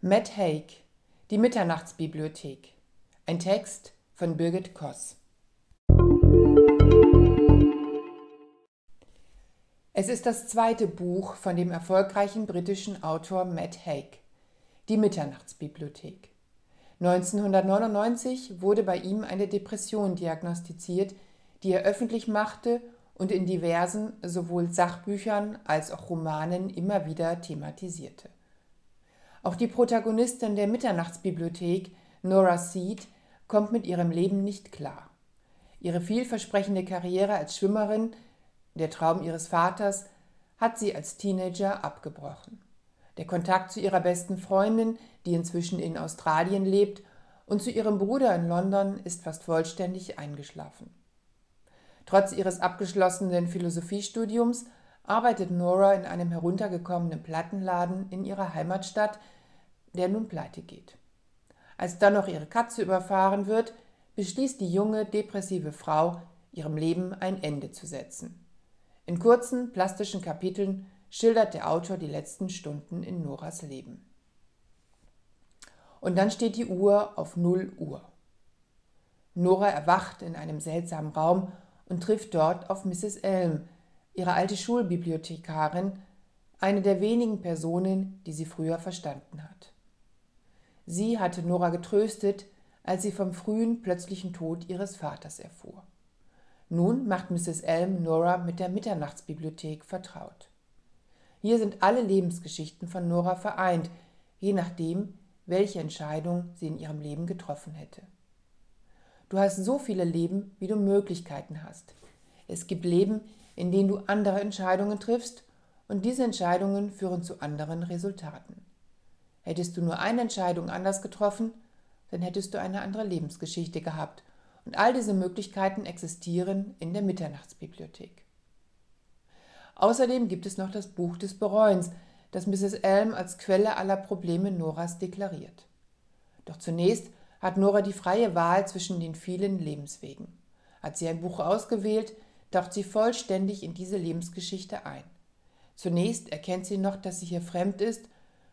Matt Haig, Die Mitternachtsbibliothek. Ein Text von Birgit Koss. Es ist das zweite Buch von dem erfolgreichen britischen Autor Matt Haig, Die Mitternachtsbibliothek. 1999 wurde bei ihm eine Depression diagnostiziert, die er öffentlich machte und in diversen sowohl Sachbüchern als auch Romanen immer wieder thematisierte. Auch die Protagonistin der Mitternachtsbibliothek, Nora Seed, kommt mit ihrem Leben nicht klar. Ihre vielversprechende Karriere als Schwimmerin, der Traum ihres Vaters, hat sie als Teenager abgebrochen. Der Kontakt zu ihrer besten Freundin, die inzwischen in Australien lebt, und zu ihrem Bruder in London ist fast vollständig eingeschlafen. Trotz ihres abgeschlossenen Philosophiestudiums arbeitet Nora in einem heruntergekommenen Plattenladen in ihrer Heimatstadt, der nun pleite geht. Als dann noch ihre Katze überfahren wird, beschließt die junge, depressive Frau, ihrem Leben ein Ende zu setzen. In kurzen, plastischen Kapiteln schildert der Autor die letzten Stunden in Noras Leben. Und dann steht die Uhr auf 0 Uhr. Nora erwacht in einem seltsamen Raum und trifft dort auf Mrs. Elm, ihre alte Schulbibliothekarin, eine der wenigen Personen, die sie früher verstanden hat. Sie hatte Nora getröstet, als sie vom frühen plötzlichen Tod ihres Vaters erfuhr. Nun macht Mrs. Elm Nora mit der Mitternachtsbibliothek vertraut. Hier sind alle Lebensgeschichten von Nora vereint, je nachdem, welche Entscheidung sie in ihrem Leben getroffen hätte. Du hast so viele Leben, wie du Möglichkeiten hast. Es gibt Leben, in denen du andere Entscheidungen triffst und diese Entscheidungen führen zu anderen Resultaten. Hättest du nur eine Entscheidung anders getroffen, dann hättest du eine andere Lebensgeschichte gehabt und all diese Möglichkeiten existieren in der Mitternachtsbibliothek. Außerdem gibt es noch das Buch des Bereuens, das Mrs. Elm als Quelle aller Probleme Noras deklariert. Doch zunächst hat Nora die freie Wahl zwischen den vielen Lebenswegen. Hat sie ein Buch ausgewählt, taucht sie vollständig in diese Lebensgeschichte ein. Zunächst erkennt sie noch, dass sie hier fremd ist,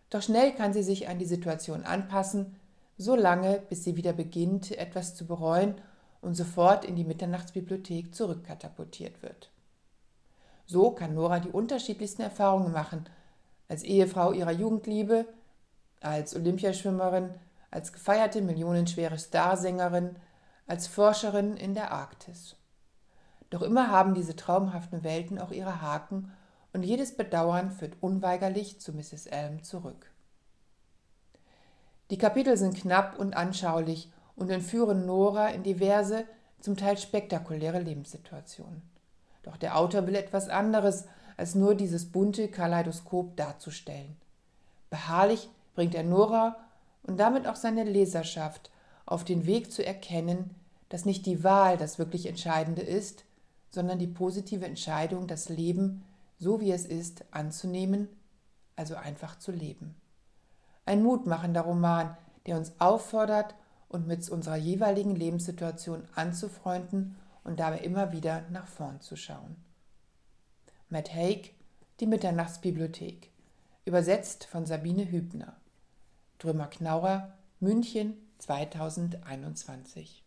doch schnell kann sie sich an die Situation anpassen, so lange, bis sie wieder beginnt, etwas zu bereuen und sofort in die Mitternachtsbibliothek zurückkatapultiert wird. So kann Nora die unterschiedlichsten Erfahrungen machen, als Ehefrau ihrer Jugendliebe, als Olympiaschwimmerin, als gefeierte millionenschwere Starsängerin, als Forscherin in der Arktis. Doch immer haben diese traumhaften Welten auch ihre Haken und jedes Bedauern führt unweigerlich zu Mrs. Elm zurück. Die Kapitel sind knapp und anschaulich und entführen Nora in diverse, zum Teil spektakuläre Lebenssituationen. Doch der Autor will etwas anderes, als nur dieses bunte Kaleidoskop darzustellen. Beharrlich bringt er Nora und damit auch seine Leserschaft auf den Weg zu erkennen, dass nicht die Wahl das wirklich Entscheidende ist, sondern die positive Entscheidung, das Leben, so wie es ist, anzunehmen, also einfach zu leben. Ein mutmachender Roman, der uns auffordert, und mit unserer jeweiligen Lebenssituation anzufreunden und dabei immer wieder nach vorn zu schauen. Matt Haig, Die Mitternachtsbibliothek, übersetzt von Sabine Hübner. Drömer Knauer, München 2021.